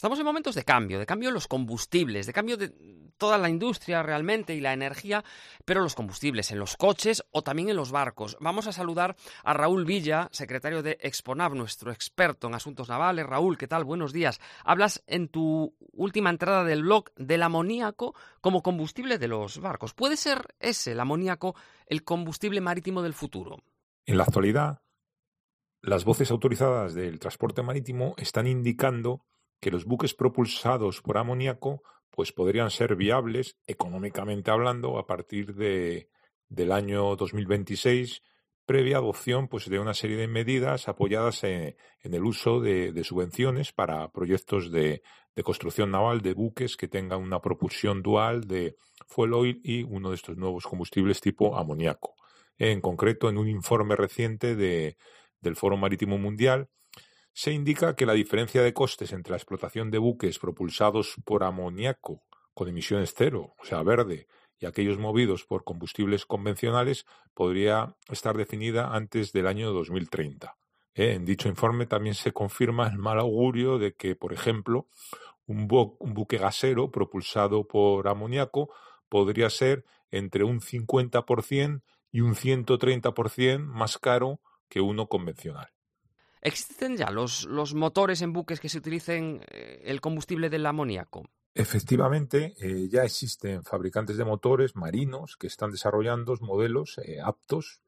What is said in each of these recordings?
Estamos en momentos de cambio, de cambio en los combustibles, de cambio de toda la industria realmente y la energía, pero los combustibles en los coches o también en los barcos. Vamos a saludar a Raúl Villa, secretario de Exponav, nuestro experto en asuntos navales. Raúl, ¿qué tal? Buenos días. Hablas en tu última entrada del blog del amoníaco como combustible de los barcos. ¿Puede ser ese, el amoníaco, el combustible marítimo del futuro? En la actualidad, las voces autorizadas del transporte marítimo están indicando que los buques propulsados por amoníaco pues podrían ser viables económicamente hablando a partir de, del año 2026 previa adopción pues, de una serie de medidas apoyadas en, el uso de, subvenciones para proyectos de, de, construcción naval de buques que tengan una propulsión dual de fuel oil y uno de estos nuevos combustibles tipo amoníaco. En concreto, en un informe reciente de, del Foro Marítimo Mundial, se indica que la diferencia de costes entre la explotación de buques propulsados por amoníaco con emisiones cero, o sea, verde, y aquellos movidos por combustibles convencionales podría estar definida antes del año 2030. ¿eh? En dicho informe también se confirma el mal augurio de que, por ejemplo, un, un buque gasero propulsado por amoníaco podría ser entre un 50% y un 130% más caro que uno convencional. ¿Existen ya los, los motores en buques que se utilicen eh, el combustible del amoníaco? Efectivamente, eh, ya existen fabricantes de motores marinos que están desarrollando modelos eh, aptos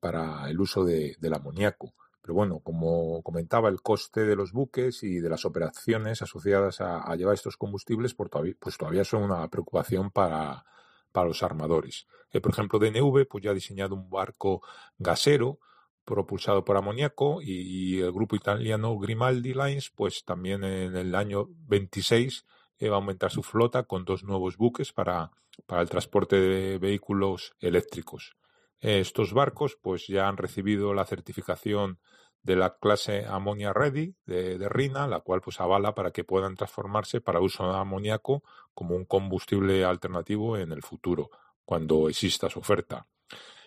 para el uso del amoníaco. Pero bueno, como comentaba, el coste de los buques y de las operaciones asociadas a, llevar estos combustibles pues todavía, pues todavía son una preocupación para, para los armadores. por ejemplo, DNV pues ya ha diseñado un barco gasero propulsado por amoníaco y, el grupo italiano Grimaldi Lines pues también en el año 26 eh, va a aumentar su flota con dos nuevos buques para, para el transporte de vehículos eléctricos. estos barcos pues ya han recibido la certificación de la clase Ammonia Ready de, de, RINA, la cual pues avala para que puedan transformarse para uso de amoníaco como un combustible alternativo en el futuro, cuando exista su oferta.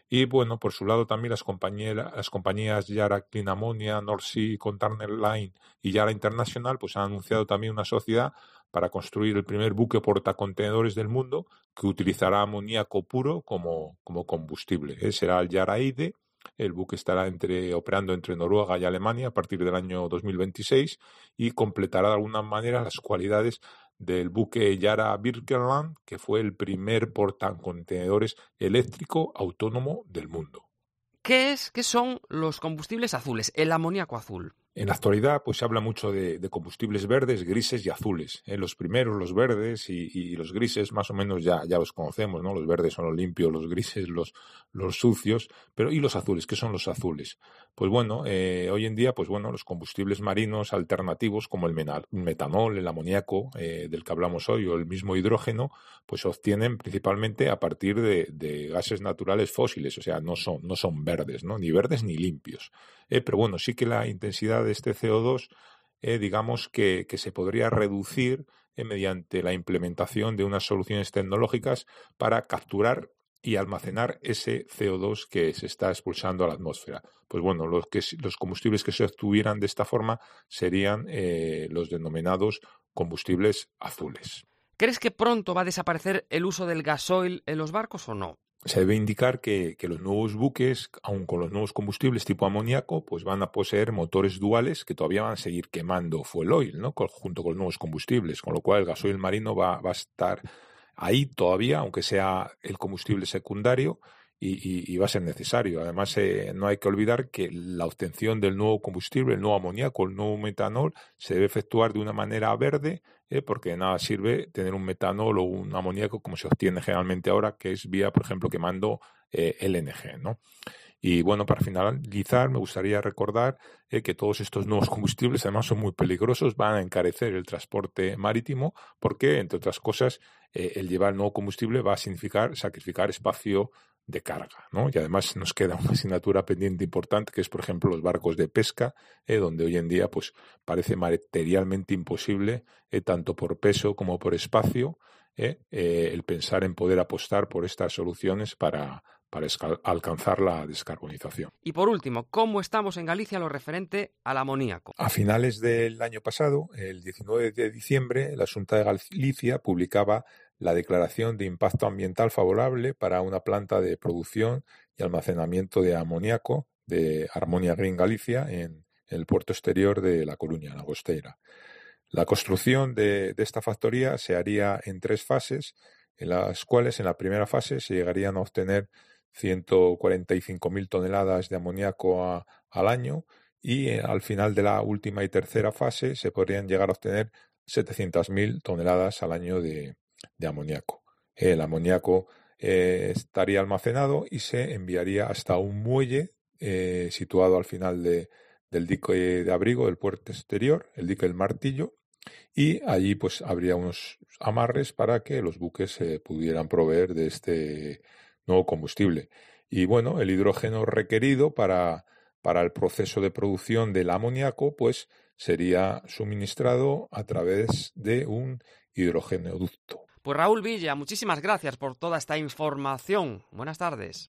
Y bueno, por su lado también las compañías, las compañías Yara Clean Ammonia, North Sea Container Line y Yara International pues han anunciado también una sociedad para construir el primer buque portacontenedores del mundo que utilizará amoníaco puro como, como combustible. ¿eh? Será el Yara Eide. El buque estará entre, operando entre Noruega y Alemania a partir del año 2026 y completará de alguna manera las cualidades del buque Yara Birkeland, que fue el primer portacontenedores eléctrico autónomo del mundo. ¿Qué es? ¿Qué son los combustibles azules? El amoníaco azul. En la actualidad, pues se habla mucho de, combustibles verdes, grises y azules. ¿eh? Los primeros, los verdes y, los grises, más o menos ya, ya los conocemos, ¿no? Los verdes son los limpios, los grises los, los sucios, pero ¿y los azules? ¿Qué son los azules? Pues bueno, eh, hoy en día, pues bueno, los combustibles marinos alternativos como el metanol, el amoníaco, eh, del que hablamos hoy, o el mismo hidrógeno, pues se obtienen principalmente a partir de, de, gases naturales fósiles, o sea, no son, no son verdes, ¿no? Ni verdes ni limpios. Pero bueno, sí que la intensidad de este CO2, eh, digamos que, se podría reducir eh, mediante la implementación de unas soluciones tecnológicas para capturar y almacenar ese CO2 que se está expulsando a la atmósfera. Pues bueno, los, que, los combustibles que se obtuvieran de esta forma serían eh, los denominados combustibles azules. ¿Crees que pronto va a desaparecer el uso del gasoil en los barcos o no? Se debe indicar que, los nuevos buques, aun con los nuevos combustibles tipo amoníaco, pues van a poseer motores duales que todavía van a seguir quemando fuel oil, ¿no? junto con los nuevos combustibles, con lo cual el gasoil marino va, va a estar ahí todavía, aunque sea el combustible secundario, y, va a ser necesario. Además, eh, no hay que olvidar que la obtención del nuevo combustible, el nuevo amoníaco, el nuevo metanol, se debe efectuar de una manera verde, eh, porque de nada sirve tener un metanol o un amoníaco como se obtiene generalmente ahora, que es vía, por ejemplo, quemando eh, LNG. ¿no? Y bueno, para finalizar, me gustaría recordar que todos estos nuevos combustibles además son muy peligrosos, van a encarecer el transporte marítimo porque, entre otras cosas, el llevar nuevo combustible va a significar sacrificar espacio de carga, ¿no? Y además nos queda una asignatura pendiente importante que es, por ejemplo, los barcos de pesca, eh, donde hoy en día, pues, parece materialmente imposible, eh, tanto por peso como por espacio, eh, el pensar en poder apostar por estas soluciones para, para alcanzar la descarbonización. Y por último, ¿cómo estamos en Galicia lo referente al amoníaco? A finales del año pasado, el 19 de diciembre, la Junta de Galicia publicaba la declaración de impacto ambiental favorable para una planta de producción y almacenamiento de amoníaco de Armonia Green Galicia en el puerto exterior de La Coruña, la Agostera. La construcción de, esta factoría se haría en tres fases, en las cuales en la primera fase se llegarían a obtener 145.000 toneladas de amoníaco al año y eh, al final de la última y tercera fase se podrían llegar a obtener 700.000 toneladas al año de, amoníaco. El amoníaco eh, estaría almacenado y se enviaría hasta un muelle eh, situado al final del dique de abrigo del puerto exterior, el dique del Martillo, y allí pues habría unos amarres para que los buques se pudieran proveer de este nuevo combustible. Y bueno, el hidrógeno requerido para, para el proceso de producción del amoníaco pues sería suministrado a través de un hidrogeneoducto. Pues Raúl Villa, muchísimas gracias por toda esta información. Buenas tardes.